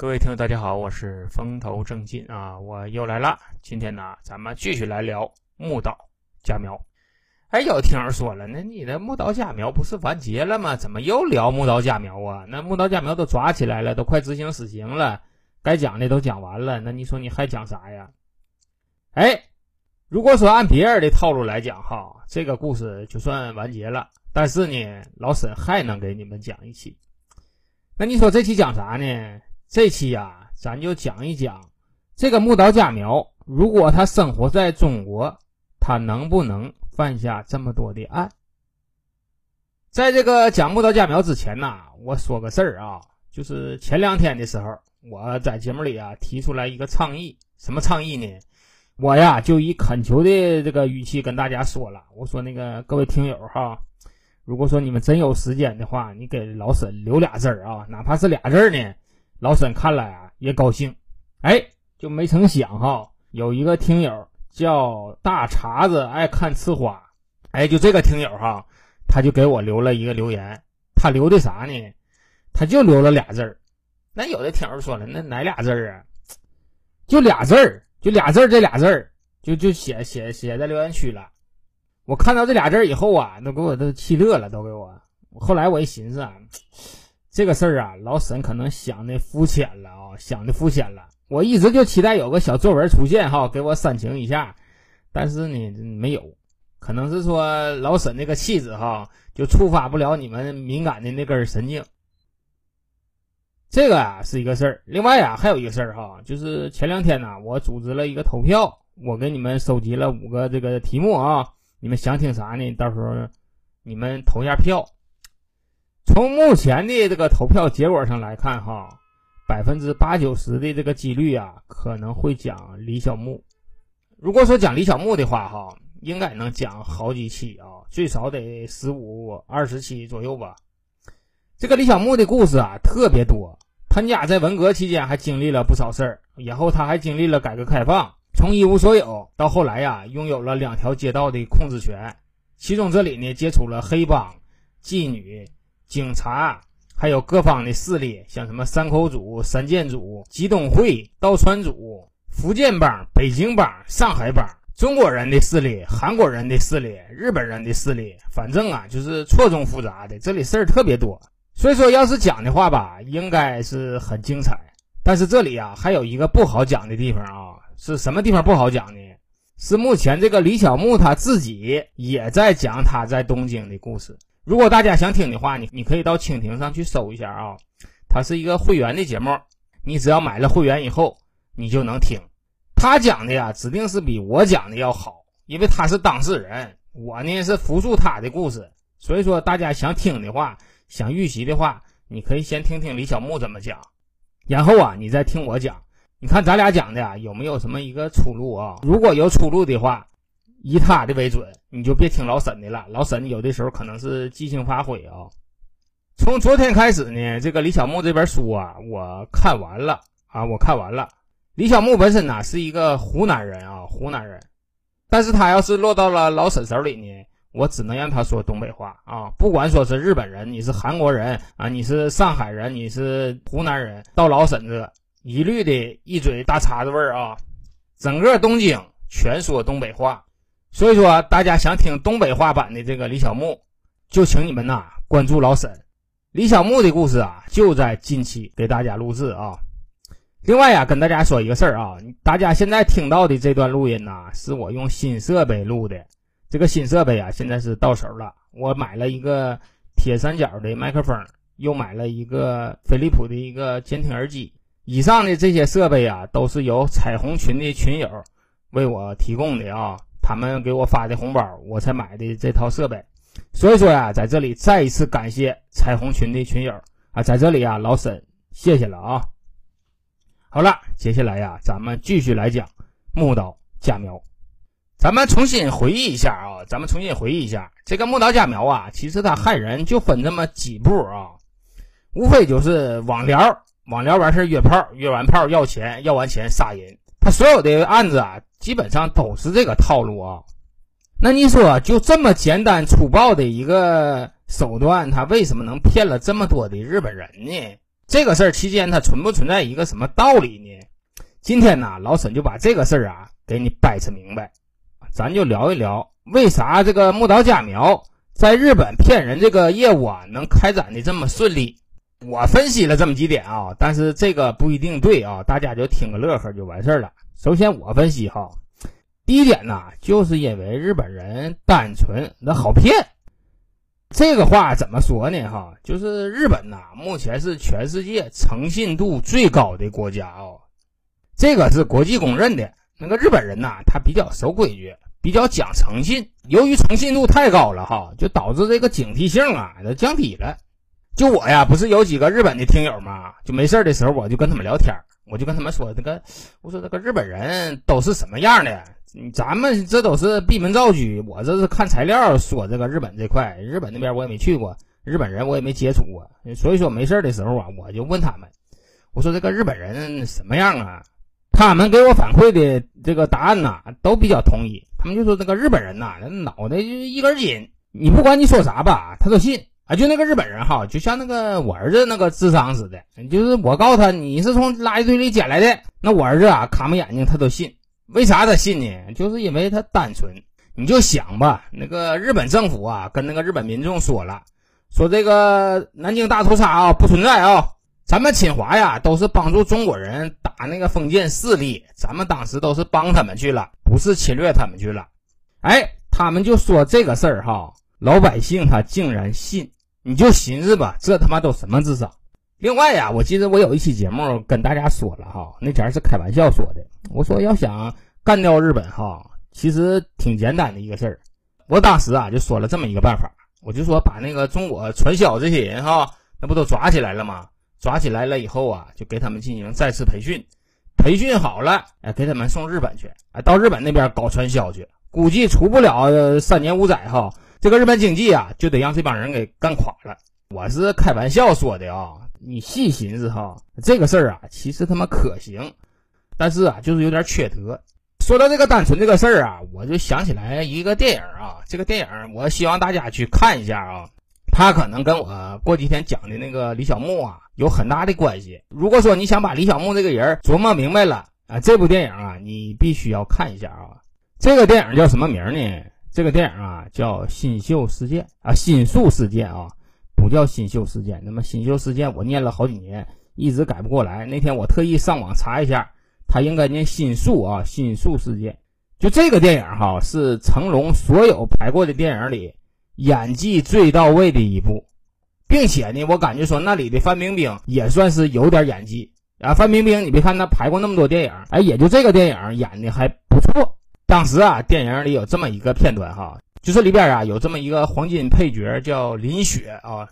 各位听友，大家好，我是风头正劲啊，我又来了。今天呢，咱们继续来聊木岛佳苗。哎，有听友说了，那你的木岛佳苗不是完结了吗？怎么又聊木岛佳苗啊？那木岛佳苗都抓起来了，都快执行死刑了，该讲的都讲完了，那你说你还讲啥呀？哎，如果说按别人的套路来讲哈，这个故事就算完结了，但是呢，老沈还能给你们讲一期。那你说这期讲啥呢？这期呀，咱就讲一讲这个木岛佳苗，如果他生活在中国，他能不能犯下这么多的案？在这个讲木岛佳苗之前呢，我说个事儿啊，就是前两天的时候，我在节目里啊提出来一个倡议，什么倡议呢？我呀就以恳求的这个语气跟大家说了，我说那个各位听友哈，如果说你们真有时间的话，你给老沈留俩字儿啊，哪怕是俩字儿呢。老沈看了啊，也高兴，哎，就没成想哈，有一个听友叫大碴子爱看吃花，哎，就这个听友哈，他就给我留了一个留言，他留的啥呢？他就留了俩字儿。那有的听友说了，那哪俩字儿啊？就俩字儿，就俩字儿，这俩字儿就就写写写在留言区了。我看到这俩字儿以后啊，都给我都气乐了，都给我。后来我一寻思啊。这个事儿啊，老沈可能想的肤浅了啊，想的肤浅了。我一直就期待有个小作文出现哈，给我煽情一下，但是呢没有，可能是说老沈那个气质哈，就触发不了你们敏感的那根神经。这个啊是一个事儿，另外啊还有一个事儿哈，就是前两天呢，我组织了一个投票，我给你们收集了五个这个题目啊，你们想听啥呢？到时候你们投下票。从目前的这个投票结果上来看，哈，百分之八九十的这个几率啊，可能会讲李小牧。如果说讲李小牧的话，哈，应该能讲好几期啊，最少得十五二十期左右吧。这个李小牧的故事啊，特别多。他家在文革期间还经历了不少事儿，然后他还经历了改革开放，从一无所有到后来呀，拥有了两条街道的控制权。其中这里呢，接触了黑帮、妓女。警察还有各方的势力，像什么三口组、三剑组、吉东会、道川组、福建帮、北京帮、上海帮，中国人的势力、韩国人的势力、日本人的势力，反正啊，就是错综复杂的，这里事儿特别多。所以说，要是讲的话吧，应该是很精彩。但是这里啊，还有一个不好讲的地方啊，是什么地方不好讲呢？是目前这个李小牧他自己也在讲他在东京的故事。如果大家想听的话，你你可以到蜻蜓上去搜一下啊，它是一个会员的节目，你只要买了会员以后，你就能听。他讲的呀，指定是比我讲的要好，因为他是当事人，我呢是复述他的故事。所以说，大家想听的话，想预习的话，你可以先听听李小牧怎么讲，然后啊，你再听我讲，你看咱俩讲的呀有没有什么一个出路啊？如果有出路的话。以他的为准，你就别听老沈的了。老沈有的时候可能是即兴发挥啊。从昨天开始呢，这个李小牧这本书啊，我看完了啊，我看完了。李小牧本身呢是一个湖南人啊，湖南人，但是他要是落到了老沈手里呢，我只能让他说东北话啊。不管说是日本人，你是韩国人啊，你是上海人，你是湖南人，到老沈这一律的一嘴大碴子味儿啊，整个东京全说东北话。所以说，大家想听东北话版的这个李小牧，就请你们呐关注老沈。李小牧的故事啊，就在近期给大家录制啊。另外呀，跟大家说一个事儿啊，大家现在听到的这段录音呐，是我用新设备录的。这个新设备啊，现在是到手了。我买了一个铁三角的麦克风，又买了一个飞利浦的一个监听耳机。以上的这些设备啊，都是由彩虹群的群友为我提供的啊。他们给我发的红包，我才买的这套设备。所以说呀，在这里再一次感谢彩虹群的群友啊，在这里啊，老沈谢谢了啊。好了，接下来呀，咱们继续来讲木岛佳苗。咱们重新回忆一下啊，咱们重新回忆一下这个木岛佳苗啊，其实他害人就分这么几步啊，无非就是网聊，网聊完事约炮，约完炮要钱，要完钱杀人。他所有的案子啊。基本上都是这个套路啊，那你说就这么简单粗暴的一个手段，他为什么能骗了这么多的日本人呢？这个事儿期间它存不存在一个什么道理呢？今天呢，老沈就把这个事儿啊给你掰扯明白，咱就聊一聊为啥这个木岛佳苗在日本骗人这个业务啊能开展的这么顺利。我分析了这么几点啊，但是这个不一定对啊，大家就听个乐呵就完事儿了。首先我分析哈，第一点呢，就是因为日本人单纯的好骗。这个话怎么说呢？哈，就是日本呐，目前是全世界诚信度最高的国家哦，这个是国际公认的。那个日本人呐，他比较守规矩，比较讲诚信。由于诚信度太高了哈，就导致这个警惕性啊就降低了。就我呀，不是有几个日本的听友嘛，就没事的时候我就跟他们聊天，我就跟他们说这个，我说这个日本人都是什么样的？咱们这都是闭门造车，我这是看材料说这个日本这块，日本那边我也没去过，日本人我也没接触过，所以说没事的时候啊，我就问他们，我说这个日本人什么样啊？他们给我反馈的这个答案呐，都比较统一，他们就说这个日本人呐，脑袋就一根筋，你不管你说啥吧，他都信。啊，就那个日本人哈，就像那个我儿子那个智商似的，就是我告诉他你是从垃圾堆里捡来的，那我儿子啊，卡没眼睛他都信。为啥他信呢？就是因为他单纯。你就想吧，那个日本政府啊，跟那个日本民众说了，说这个南京大屠杀啊不存在啊，咱们侵华呀都是帮助中国人打那个封建势力，咱们当时都是帮他们去了，不是侵略他们去了。哎，他们就说这个事儿哈，老百姓他竟然信。你就寻思吧，这他妈都什么智商？另外呀，我记得我有一期节目跟大家说了哈，那前是开玩笑说的。我说要想干掉日本哈，其实挺简单的一个事儿。我当时啊就说了这么一个办法，我就说把那个中国传销这些人哈，那不都抓起来了吗？抓起来了以后啊，就给他们进行再次培训，培训好了，哎，给他们送日本去，哎，到日本那边搞传销去，估计出不了三年五载哈。这个日本经济啊，就得让这帮人给干垮了。我是开玩笑说的啊，你细寻思哈，这个事儿啊，其实他妈可行，但是啊，就是有点缺德。说到这个单纯这个事儿啊，我就想起来一个电影啊，这个电影我希望大家去看一下啊，它可能跟我过几天讲的那个李小牧啊有很大的关系。如果说你想把李小牧这个人琢磨明白了啊，这部电影啊，你必须要看一下啊。这个电影叫什么名呢？这个电影啊叫《新秀事件》啊，《新宿事件》啊，不叫《新秀事件》。那么《新秀事件》我念了好几年，一直改不过来。那天我特意上网查一下，它应该念《新宿》啊，《新宿事件》。就这个电影哈，是成龙所有拍过的电影里演技最到位的一部，并且呢，我感觉说那里的范冰冰也算是有点演技啊。范冰冰，你别看她拍过那么多电影，哎，也就这个电影演的还不错。当时啊，电影里有这么一个片段哈，就是里边啊有这么一个黄金配角叫林雪啊。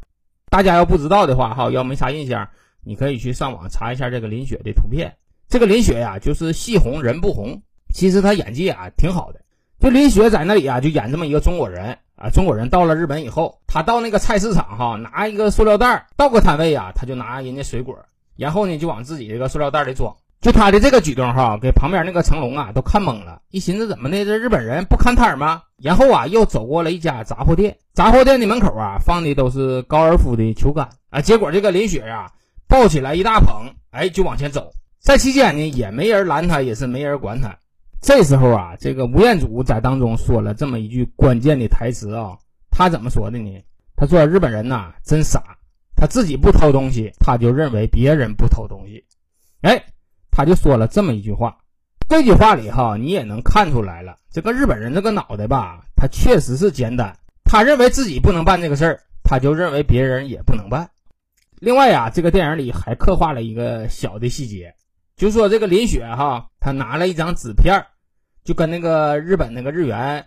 大家要不知道的话哈，要没啥印象，你可以去上网查一下这个林雪的图片。这个林雪呀，就是戏红人不红，其实她演技啊挺好的。就林雪在那里啊，就演这么一个中国人啊。中国人到了日本以后，他到那个菜市场哈，拿一个塑料袋到个摊位啊，他就拿人家水果，然后呢就往自己这个塑料袋里装。就他的这个举动哈，给旁边那个成龙啊都看懵了，一寻思怎么的，这日本人不看摊吗？然后啊，又走过了一家杂货店，杂货店的门口啊放的都是高尔夫的球杆啊。结果这个林雪呀抱起来一大捧，哎，就往前走，在期间呢也没人拦他，也是没人管他。这时候啊，这个吴彦祖在当中说了这么一句关键的台词啊，他怎么说的呢？他说日本人呐真傻，他自己不偷东西，他就认为别人不偷东西，哎。他就说了这么一句话，这句话里哈，你也能看出来了，这个日本人这个脑袋吧，他确实是简单。他认为自己不能办这个事儿，他就认为别人也不能办。另外呀，这个电影里还刻画了一个小的细节，就说这个林雪哈，他拿了一张纸片，就跟那个日本那个日元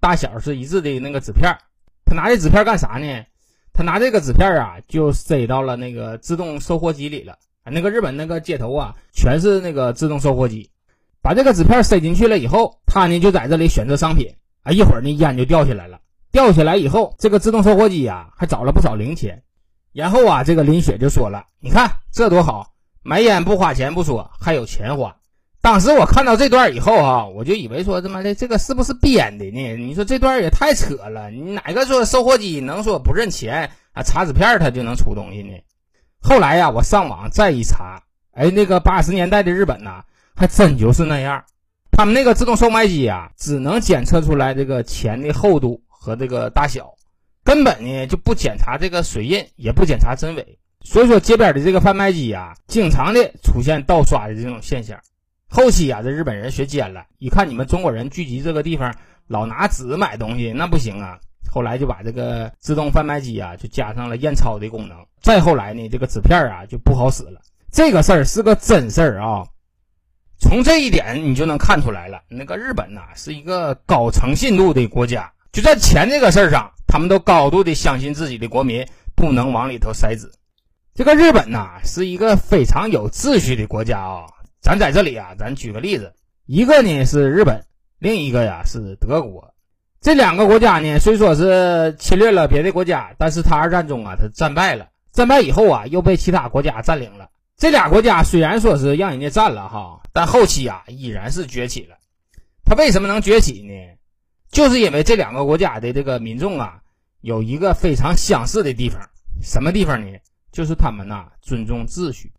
大小是一致的那个纸片，他拿这纸片干啥呢？他拿这个纸片啊，就塞到了那个自动售货机里了。那个日本那个街头啊，全是那个自动售货机，把这个纸片塞进去了以后，他呢就在这里选择商品啊，一会儿呢烟就掉下来了，掉下来以后，这个自动售货机呀还找了不少零钱，然后啊，这个林雪就说了，你看这多好，买烟不花钱不说，还有钱花。当时我看到这段以后啊，我就以为说他妈的这个是不是编的呢？你说这段也太扯了，你哪个说售货机能说不认钱啊？查纸片他就能出东西呢？后来呀，我上网再一查，哎，那个八十年代的日本呐，还真就是那样。他们那个自动售卖机啊，只能检测出来这个钱的厚度和这个大小，根本呢就不检查这个水印，也不检查真伪。所以说街边的这个贩卖机啊，经常的出现盗刷的这种现象。后期啊，这日本人学奸了，一看你们中国人聚集这个地方，老拿纸买东西，那不行啊。后来就把这个自动贩卖机啊，就加上了验钞的功能。再后来呢，这个纸片啊就不好使了。这个事儿是个真事儿啊。从这一点你就能看出来了，那个日本呐是一个高诚信度的国家，就在钱这个事儿上，他们都高度的相信自己的国民不能往里头塞纸。这个日本呐是一个非常有秩序的国家啊。咱在这里啊，咱举个例子，一个呢是日本，另一个呀是德国。这两个国家呢，虽说是侵略了别的国家，但是他二战中啊，他战败了，战败以后啊，又被其他国家占领了。这俩国家虽然说是让人家占了哈，但后期啊依然是崛起了。他为什么能崛起呢？就是因为这两个国家的这个民众啊，有一个非常相似的地方。什么地方呢？就是他们呐尊重秩序。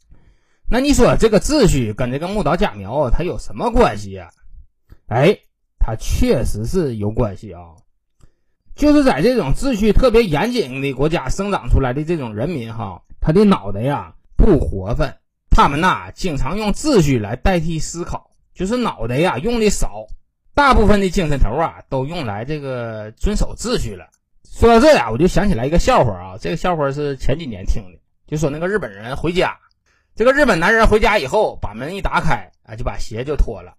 那你说这个秩序跟这个木岛佳苗它有什么关系呀？哎，它确实是有关系啊。就是在这种秩序特别严谨的国家生长出来的这种人民哈，他的脑袋呀。不活泛，他们呐经常用秩序来代替思考，就是脑袋呀用的少，大部分的精神头啊都用来这个遵守秩序了。说到这呀，我就想起来一个笑话啊，这个笑话是前几年听的，就说那个日本人回家，这个日本男人回家以后把门一打开啊，就把鞋就脱了，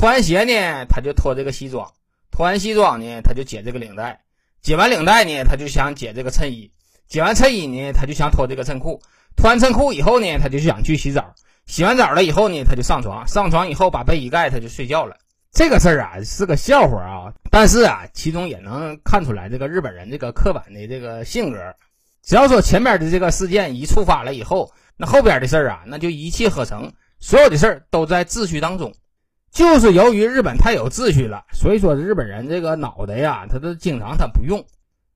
脱完鞋呢他就脱这个西装，脱完西装呢他就解这个领带，解完领带呢他就想解这个衬衣，解完衬衣呢他就想脱这个衬裤。脱完衬裤以后呢，他就想去洗澡。洗完澡了以后呢，他就上床。上床以后把被一盖，他就睡觉了。这个事儿啊是个笑话啊，但是啊，其中也能看出来这个日本人这个刻板的这个性格。只要说前边的这个事件一触发了以后，那后边的事儿啊，那就一气呵成。所有的事儿都在秩序当中。就是由于日本太有秩序了，所以说日本人这个脑袋呀，他都经常他不用。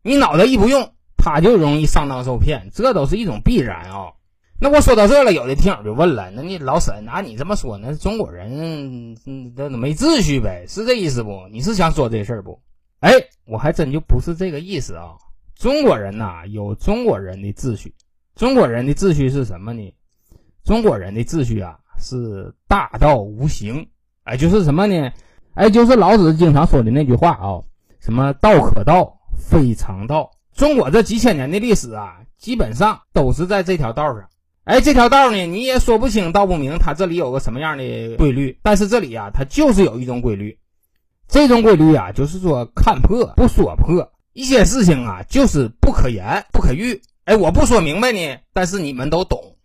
你脑袋一不用。他就容易上当受骗，这都是一种必然啊。那我说到这了，有的听友就问了：那你老沈，拿你这么说，那中国人嗯，这没秩序呗？是这意思不？你是想说这事儿不？哎，我还真就不是这个意思啊。中国人呐，有中国人的秩序。中国人的秩序是什么呢？中国人的秩序啊，是大道无形。哎，就是什么呢？哎，就是老子经常说的那句话啊，什么道可道，非常道。中国这几千年的历史啊，基本上都是在这条道上。哎，这条道呢，你也说不清道不明，它这里有个什么样的规律。但是这里啊，它就是有一种规律。这种规律啊，就是说看破不说破，一些事情啊，就是不可言不可喻。哎，我不说明白呢，但是你们都懂，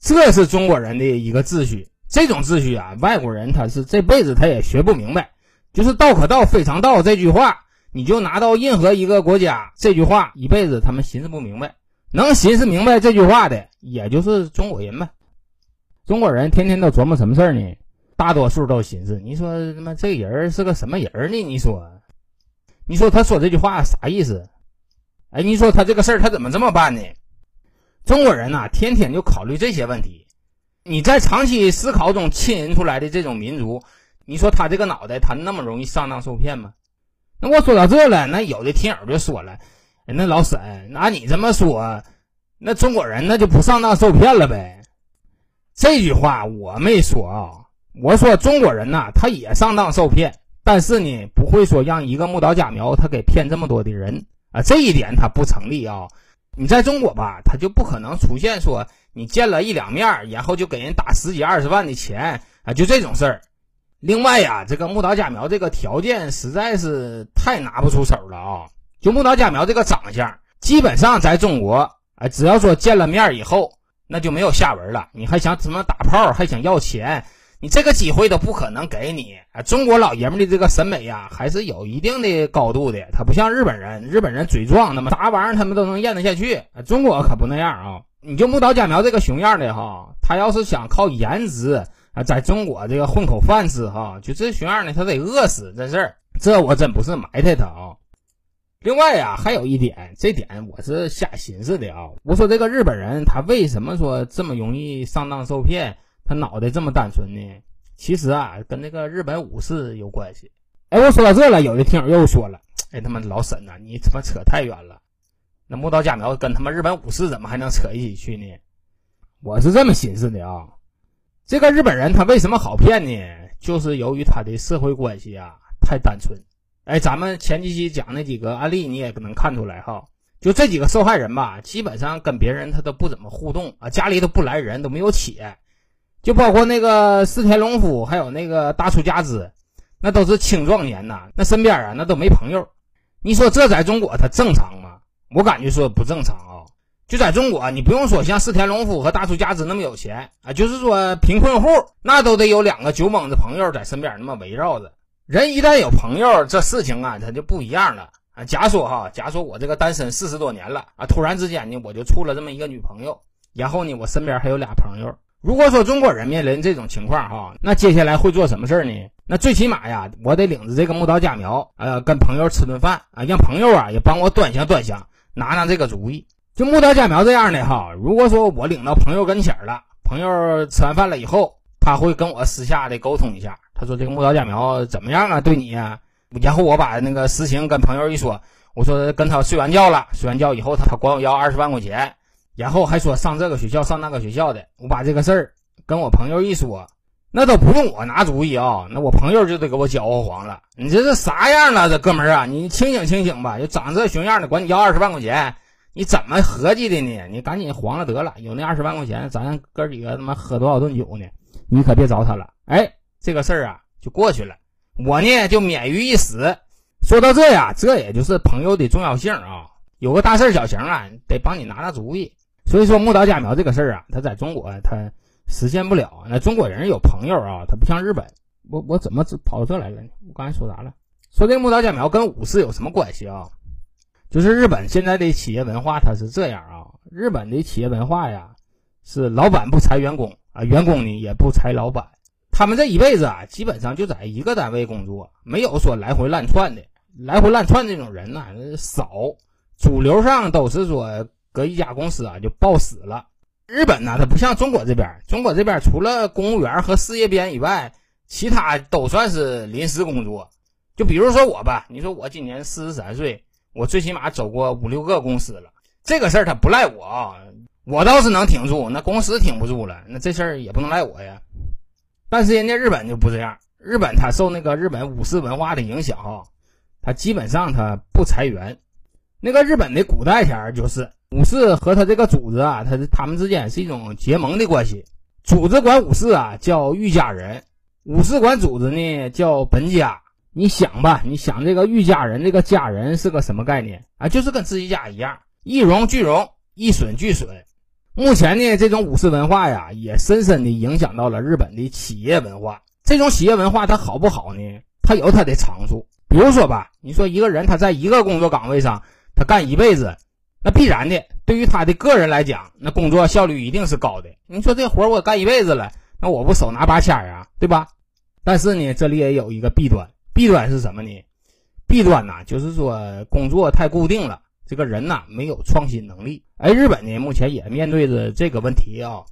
这是中国人的一个秩序。这种秩序啊，外国人他是这辈子他也学不明白。就是道可道，非常道这句话。你就拿到任何一个国家这句话，一辈子他们寻思不明白，能寻思明白这句话的，也就是中国人呗。中国人天天都琢磨什么事儿呢？大多数都寻思，你说他妈这人是个什么人呢？你说，你说他说这句话啥意思？哎，你说他这个事儿他怎么这么办呢？中国人呐，天天就考虑这些问题。你在长期思考中浸淫出来的这种民族，你说他这个脑袋他那么容易上当受骗吗？那我说到这了，那有的听友就说了：“那老沈，那你这么说，那中国人那就不上当受骗了呗？”这句话我没说啊，我说中国人呐，他也上当受骗，但是呢，不会说让一个木岛假苗他给骗这么多的人啊，这一点他不成立啊。你在中国吧，他就不可能出现说你见了一两面，然后就给人打十几二十万的钱啊，就这种事儿。另外呀，这个木岛佳苗这个条件实在是太拿不出手了啊！就木岛佳苗这个长相，基本上在中国，啊，只要说见了面以后，那就没有下文了。你还想怎么打炮，还想要钱，你这个机会都不可能给你。啊，中国老爷们的这个审美呀，还是有一定的高度的。他不像日本人，日本人嘴壮，那么啥玩意儿他们都能咽得下去。中国可不那样啊！你就木岛佳苗这个熊样的哈，他要是想靠颜值啊。在中国这个混口饭吃哈，就这熊样的他得饿死，这事儿，这我真不是埋汰他啊。另外呀，还有一点，这点我是瞎寻思的啊。我说这个日本人他为什么说这么容易上当受骗？他脑袋这么单纯呢？其实啊，跟那个日本武士有关系。哎，我说到这了，有的听友又说了，哎，他妈老沈呐，你他妈扯太远了。那木刀佳苗跟他妈日本武士怎么还能扯一起去呢？我是这么寻思的啊，这个日本人他为什么好骗呢？就是由于他的社会关系啊太单纯。哎，咱们前几期讲那几个案例，你也能看出来哈。就这几个受害人吧，基本上跟别人他都不怎么互动啊，家里都不来人，都没有且。就包括那个四田龙夫，还有那个大出家子，那都是青壮年呐，那身边啊那都没朋友。你说这在中国他正常吗？我感觉说不正常啊。就在中国，你不用说像四田龙夫和大出家子那么有钱啊，就是说贫困户那都得有两个酒蒙子朋友在身边那么围绕着。人一旦有朋友，这事情啊，他就不一样了啊。假说哈，假说我这个单身四十多年了啊，突然之间呢，我就处了这么一个女朋友，然后呢，我身边还有俩朋友。如果说中国人面临这种情况哈，那接下来会做什么事儿呢？那最起码呀，我得领着这个木刀家苗，呃，跟朋友吃顿饭啊，让朋友啊也帮我端详端详，拿拿这个主意。就木刀家苗这样的哈，如果说我领到朋友跟前了，朋友吃完饭了以后，他会跟我私下的沟通一下。他说：“这个木刀假苗怎么样啊？对你呀？”然后我把那个实情跟朋友一说，我说跟他睡完觉了，睡完觉以后他管我要二十万块钱，然后还说上这个学校上那个学校的。我把这个事儿跟我朋友一说，那都不用我拿主意啊，那我朋友就得给我搅和黄了。你这是啥样了，这哥们儿啊？你清醒清醒吧！就长这熊样的，管你要二十万块钱，你怎么合计的呢？你赶紧黄了得了，有那二十万块钱，咱哥几个他妈喝多少顿酒呢？你可别找他了，哎。这个事儿啊就过去了，我呢就免于一死。说到这呀，这也就是朋友的重要性啊。有个大事小情啊，得帮你拿拿主意。所以说木岛假苗这个事儿啊，它在中国它实现不了。那中国人有朋友啊，他不像日本。我我怎么跑到这来了呢？我刚才说啥了？说这木岛假苗跟武士有什么关系啊？就是日本现在的企业文化它是这样啊，日本的企业文化呀是老板不裁员工啊，员工呢也不裁老板。他们这一辈子啊，基本上就在一个单位工作，没有说来回乱窜的。来回乱窜这种人呢少，主流上都是说搁一家公司啊就暴死了。日本呢，它不像中国这边，中国这边除了公务员和事业编以外，其他都算是临时工作。就比如说我吧，你说我今年四十三岁，我最起码走过五六个公司了。这个事儿他不赖我啊，我倒是能挺住，那公司挺不住了，那这事儿也不能赖我呀。但是人家日本就不这样，日本他受那个日本武士文化的影响哈，他基本上他不裁员。那个日本的古代前就是武士和他这个组织啊，他他们之间是一种结盟的关系。组织管武士啊叫御家人，武士管组织呢叫本家。你想吧，你想这个御家人这个家人是个什么概念啊？就是跟自己家一样，一荣俱荣，一损俱损。目前呢，这种武士文化呀，也深深的影响到了日本的企业文化。这种企业文化它好不好呢？它有它的长处。比如说吧，你说一个人他在一个工作岗位上，他干一辈子，那必然的，对于他的个人来讲，那工作效率一定是高的。你说这活我干一辈子了，那我不手拿把掐啊，对吧？但是呢，这里也有一个弊端，弊端是什么呢？弊端呢，就是说工作太固定了。这个人呐，没有创新能力。哎，日本呢，目前也面对着这个问题啊。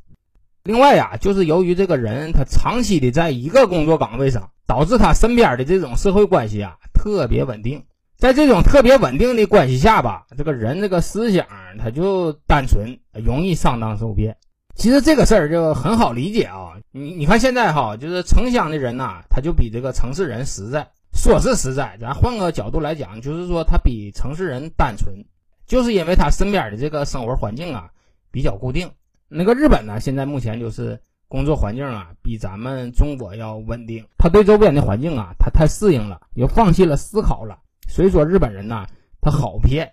另外呀，就是由于这个人他长期的在一个工作岗位上，导致他身边的这种社会关系啊特别稳定。在这种特别稳定的关系下吧，这个人这个思想他就单纯，容易上当受骗。其实这个事儿就很好理解啊。你你看现在哈，就是城乡的人呐，他就比这个城市人实在。说是实在，咱换个角度来讲，就是说他比城市人单纯，就是因为他身边的这个生活环境啊比较固定。那个日本呢，现在目前就是工作环境啊比咱们中国要稳定，他对周边的环境啊他太适应了，又放弃了思考了，所以说日本人呢他好骗。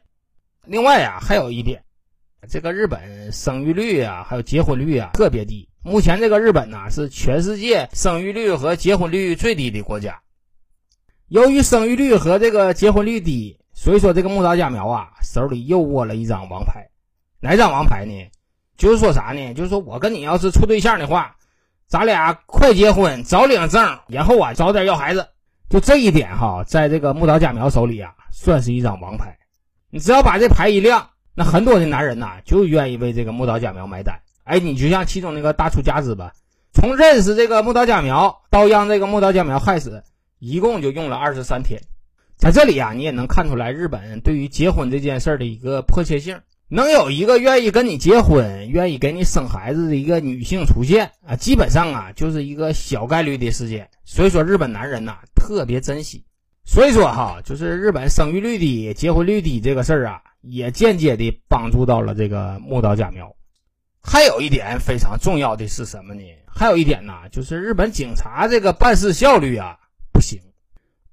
另外呀，还有一点，这个日本生育率啊还有结婚率啊特别低，目前这个日本呢是全世界生育率和结婚率最低的国家。由于生育率和这个结婚率低，所以说这个木岛佳苗啊手里又握了一张王牌。哪张王牌呢？就是说啥呢？就是说我跟你要是处对象的话，咱俩快结婚，早领证，然后啊早点要孩子。就这一点哈，在这个木岛假苗手里啊，算是一张王牌。你只要把这牌一亮，那很多的男人呐就愿意为这个木岛假苗买单。哎，你就像其中那个大出家子吧，从认识这个木岛假苗到让这个木岛假苗害死，一共就用了二十三天。在这里啊，你也能看出来日本对于结婚这件事的一个迫切性。能有一个愿意跟你结婚、愿意给你生孩子的一个女性出现啊，基本上啊就是一个小概率的事件。所以说，日本男人呐特别珍惜。所以说哈，就是日本生育率低、结婚率低这个事儿啊，也间接的帮助到了这个木岛佳苗。还有一点非常重要的是什么呢？还有一点呢，就是日本警察这个办事效率啊不行。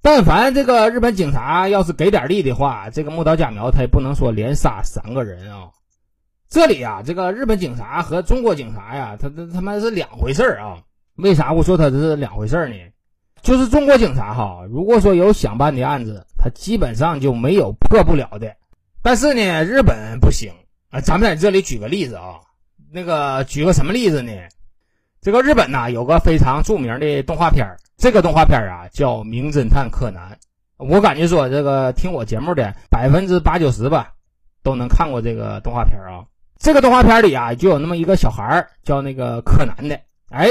但凡这个日本警察要是给点力的话，这个木岛假苗他也不能说连杀三个人啊。这里啊，这个日本警察和中国警察呀，他他他妈是两回事儿啊。为啥我说他这是两回事儿呢？就是中国警察哈，如果说有想办的案子，他基本上就没有破不了的。但是呢，日本不行啊。咱们在这里举个例子啊，那个举个什么例子呢？这个日本呐，有个非常著名的动画片儿这个动画片啊叫《名侦探柯南》，我感觉说这个听我节目的百分之八九十吧，都能看过这个动画片啊。这个动画片里啊就有那么一个小孩叫那个柯南的，哎，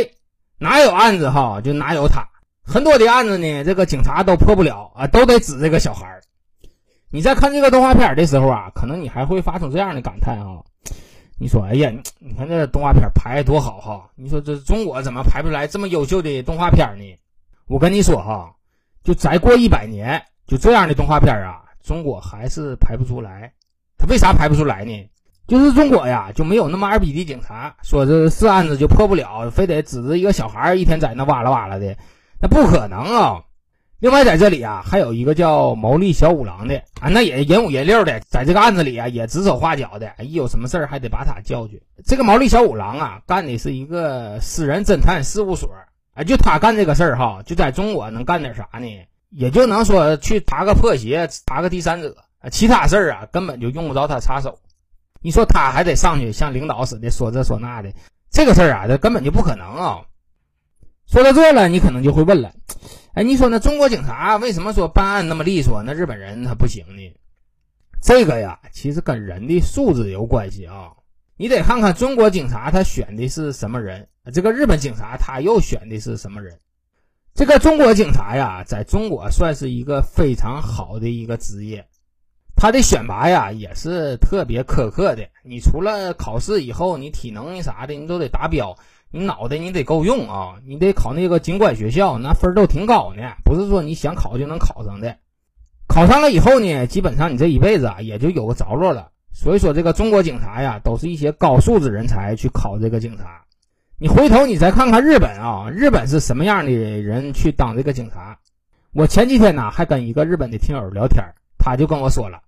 哪有案子哈就哪有他，很多的案子呢这个警察都破不了啊，都得指这个小孩你在看这个动画片的时候啊，可能你还会发出这样的感叹啊，你说哎呀，你看这动画片拍多好哈，你说这中国怎么拍不出来这么优秀的动画片呢？我跟你说哈，就再过一百年，就这样的动画片啊，中国还是拍不出来。他为啥拍不出来呢？就是中国呀，就没有那么二逼的警察，说这是案子就破不了，非得指着一个小孩一天在那哇啦哇啦的，那不可能啊。另外在这里啊，还有一个叫毛利小五郎的啊，那也人五人六的，在这个案子里啊也指手画脚的，一有什么事儿还得把他叫去。这个毛利小五郎啊，干的是一个私人侦探事务所。哎，就他干这个事儿哈，就在中国能干点啥呢？也就能说去查个破鞋，查个第三者，其他事儿啊根本就用不着他插手。你说他还得上去像领导似的说这说那的，这个事儿啊，这根本就不可能啊。说到这了，你可能就会问了，哎，你说那中国警察为什么说办案那么利索，那日本人他不行呢？这个呀，其实跟人的素质有关系啊。你得看看中国警察他选的是什么人。这个日本警察他又选的是什么人？这个中国警察呀，在中国算是一个非常好的一个职业，他的选拔呀也是特别苛刻的。你除了考试以后，你体能啥的你都得达标，你脑袋你得够用啊，你得考那个警官学校，那分都挺高呢，不是说你想考就能考上的。考上了以后呢，基本上你这一辈子啊也就有个着落了。所以说，这个中国警察呀，都是一些高素质人才去考这个警察。你回头你再看看日本啊，日本是什么样的人去当这个警察？我前几天呢还跟一个日本的听友聊天，他就跟我说了，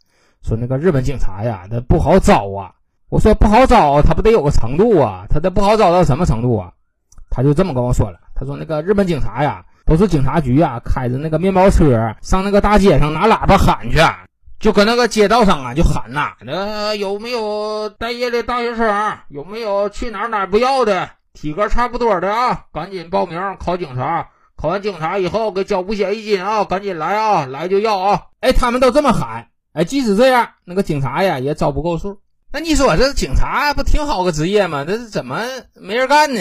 说那个日本警察呀，他不好招啊。我说不好招，他不得有个程度啊？他得不好招到什么程度啊？他就这么跟我说了，他说那个日本警察呀，都是警察局啊开着那个面包车上那个大街上拿喇叭喊去，就搁那个街道上啊就喊呐，那有没有待业的大学生？有没有去哪哪不要的？体格差不多的啊，赶紧报名考警察。考完警察以后，给交五险一金啊，赶紧来啊，来就要啊。哎，他们都这么喊。哎，即使这样，那个警察呀也招不够数。那你说这警察不挺好个职业吗？这是怎么没人干呢？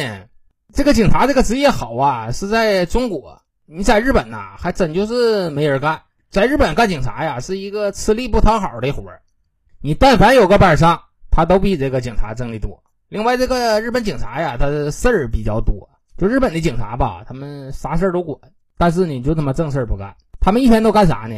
这个警察这个职业好啊，是在中国。你在日本呐，还真就是没人干。在日本干警察呀，是一个吃力不讨好的活儿。你但凡有个班上，他都比这个警察挣的多。另外，这个日本警察呀，他事儿比较多。就日本的警察吧，他们啥事儿都管，但是呢，就他妈正事儿不干。他们一天都干啥呢？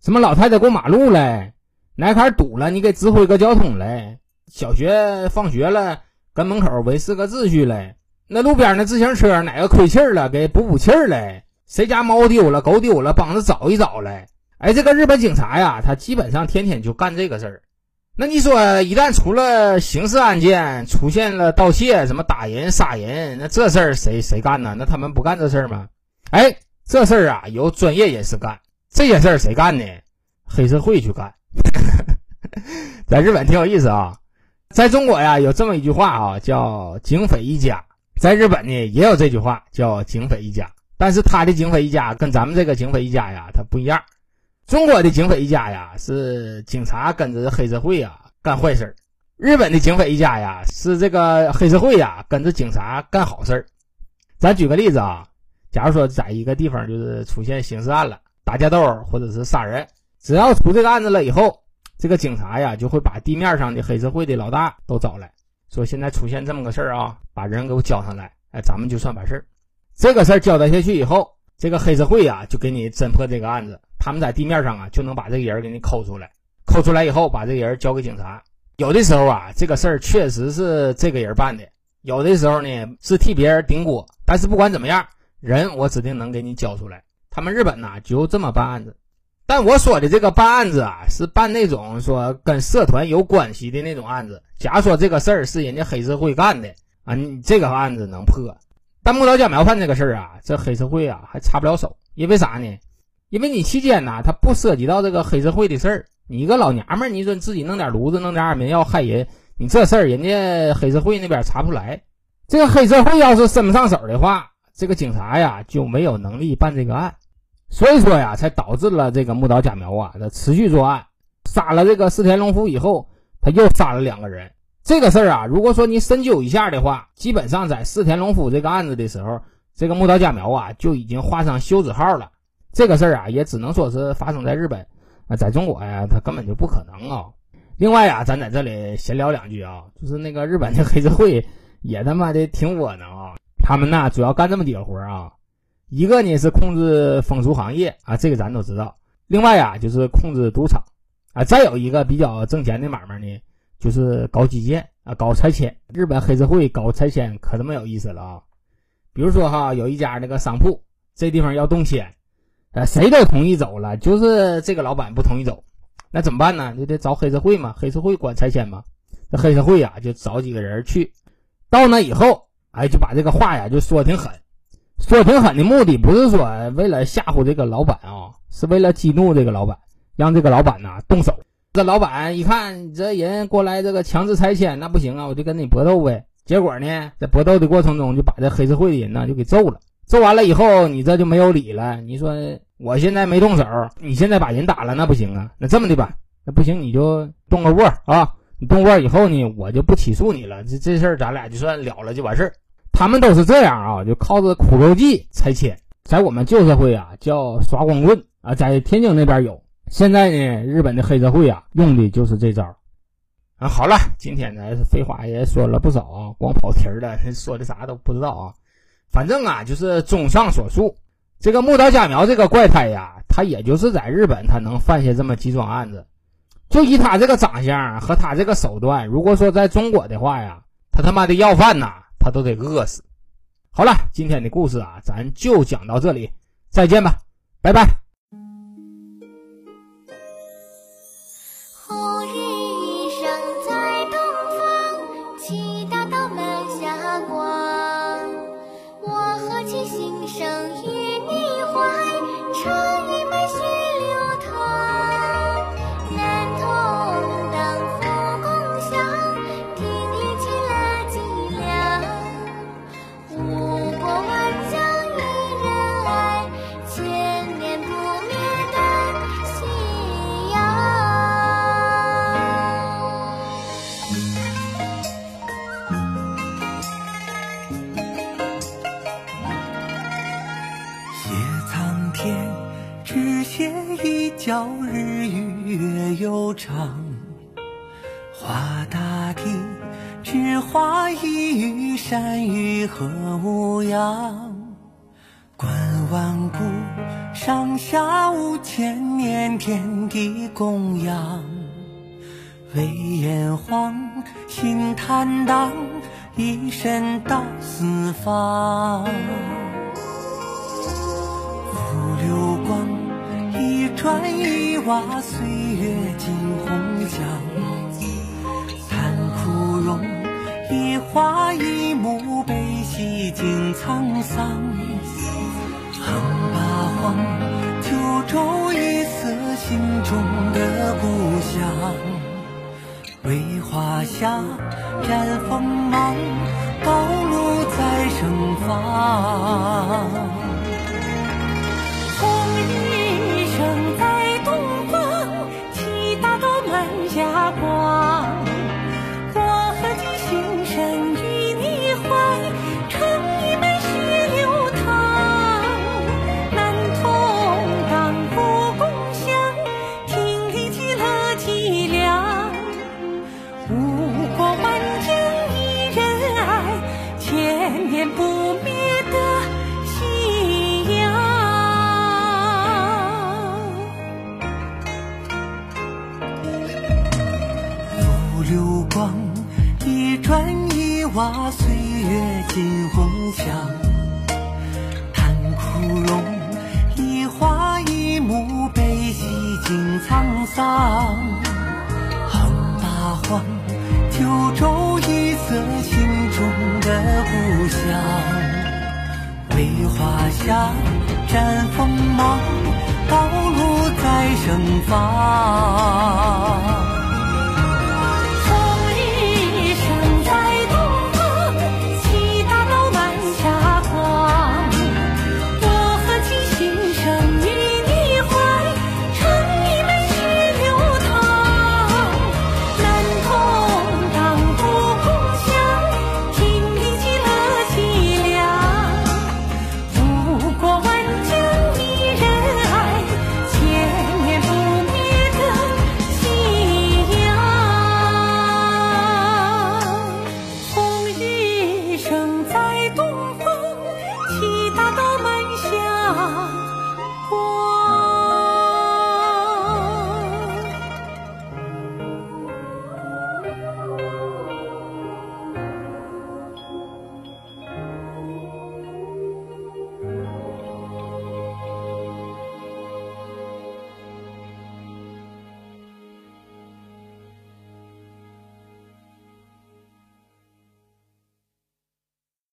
什么老太太过马路嘞，哪坎堵了，你给指挥个交通嘞；小学放学了，跟门口维持个秩序嘞；那路边那自行车哪个亏气儿了，给补补气儿嘞；谁家猫丢了，狗丢了，帮着找一找嘞。哎，这个日本警察呀，他基本上天天就干这个事儿。那你说，一旦出了刑事案件，出现了盗窃、什么打人、杀人，那这事儿谁谁干呢？那他们不干这事儿吗？哎，这事儿啊，由专业人士干。这些事儿谁干呢？黑社会去干。在日本挺有意思啊，在中国呀，有这么一句话啊，叫“警匪一家”。在日本呢，也有这句话叫“警匪一家”，但是他的“警匪一家”跟咱们这个“警匪一家”呀，它不一样。中国的警匪一家呀，是警察跟着黑社会呀干坏事；日本的警匪一家呀，是这个黑社会呀跟着警察干好事儿。咱举个例子啊，假如说在一个地方就是出现刑事案了，打架斗或者是杀人，只要出这个案子了以后，这个警察呀就会把地面上的黑社会的老大都找来说：“现在出现这么个事儿啊，把人给我交上来，哎，咱们就算完事儿。”这个事儿交代下去以后，这个黑社会啊就给你侦破这个案子。他们在地面上啊，就能把这个人给你抠出来，抠出来以后，把这个人交给警察。有的时候啊，这个事儿确实是这个人办的；有的时候呢，是替别人顶锅。但是不管怎么样，人我指定能给你交出来。他们日本呐就这么办案子。但我说的这个办案子啊，是办那种说跟社团有关系的那种案子。假如说这个事儿是人家黑社会干的啊，你这个案子能破。但木岛假苗犯这个事儿啊，这黑社会啊还插不了手，因为啥呢？因为你期间呢，他不涉及到这个黑社会的事儿。你一个老娘们儿，你说你自己弄点炉子，弄点安眠药害人，你这事儿人家黑社会那边查不出来。这个黑社会要是伸不上手的话，这个警察呀就没有能力办这个案。所以说呀，才导致了这个木岛假苗啊，他持续作案，杀了这个四田龙夫以后，他又杀了两个人。这个事儿啊，如果说你深究一下的话，基本上在四田龙夫这个案子的时候，这个木岛假苗啊就已经画上休止号了。这个事儿啊，也只能说是发生在日本啊，在中国呀，它根本就不可能啊。另外呀，咱在这里闲聊两句啊，就是那个日本的黑社会也他妈的挺窝囊啊。他们呢，主要干这么几个活啊，一个呢是控制风俗行业啊，这个咱都知道。另外呀，就是控制赌场啊，再有一个比较挣钱的买卖呢，就是搞基建啊，搞拆迁。日本黑社会搞拆迁可他妈有意思了啊。比如说哈，有一家那个商铺，这地方要动迁。呃，谁都同意走了，就是这个老板不同意走，那怎么办呢？就得找黑社会嘛，黑社会管拆迁嘛。这黑社会呀，就找几个人去，到那以后，哎，就把这个话呀就说挺狠，说挺狠的目的不是说为了吓唬这个老板啊，是为了激怒这个老板，让这个老板呐动手。这老板一看你这人过来这个强制拆迁，那不行啊，我就跟你搏斗呗。结果呢，在搏斗的过程中就把这黑社会的人呢就给揍了。揍完了以后，你这就没有理了。你说我现在没动手，你现在把人打了，那不行啊。那这么的吧，那不行，你就动个窝啊。你动窝以后呢，我就不起诉你了。这这事儿咱俩就算了了，就完事儿。他们都是这样啊，就靠着苦肉计拆迁。在我们旧社会啊，叫耍光棍啊，在天津那边有。现在呢，日本的黑社会啊，用的就是这招。啊，好了，今天呢废话也说了不少啊，光跑题儿了，说的啥都不知道啊。反正啊，就是综上所述，这个木岛佳苗这个怪胎呀，他也就是在日本，他能犯下这么几桩案子。就以他这个长相和他这个手段，如果说在中国的话呀，他他妈的要饭呐，他都得饿死。好了，今天的故事啊，咱就讲到这里，再见吧，拜拜。月悠长，画大地，只画一隅山与河无恙。观万古，上下五千年，天地供养。为炎黄，心坦荡，一身到四方。付流光一转一瓦，岁月尽红墙。叹枯荣，一花一木，悲喜尽沧桑。横八荒，九州一色，心中的故乡。为华夏展锋芒，道路再盛放。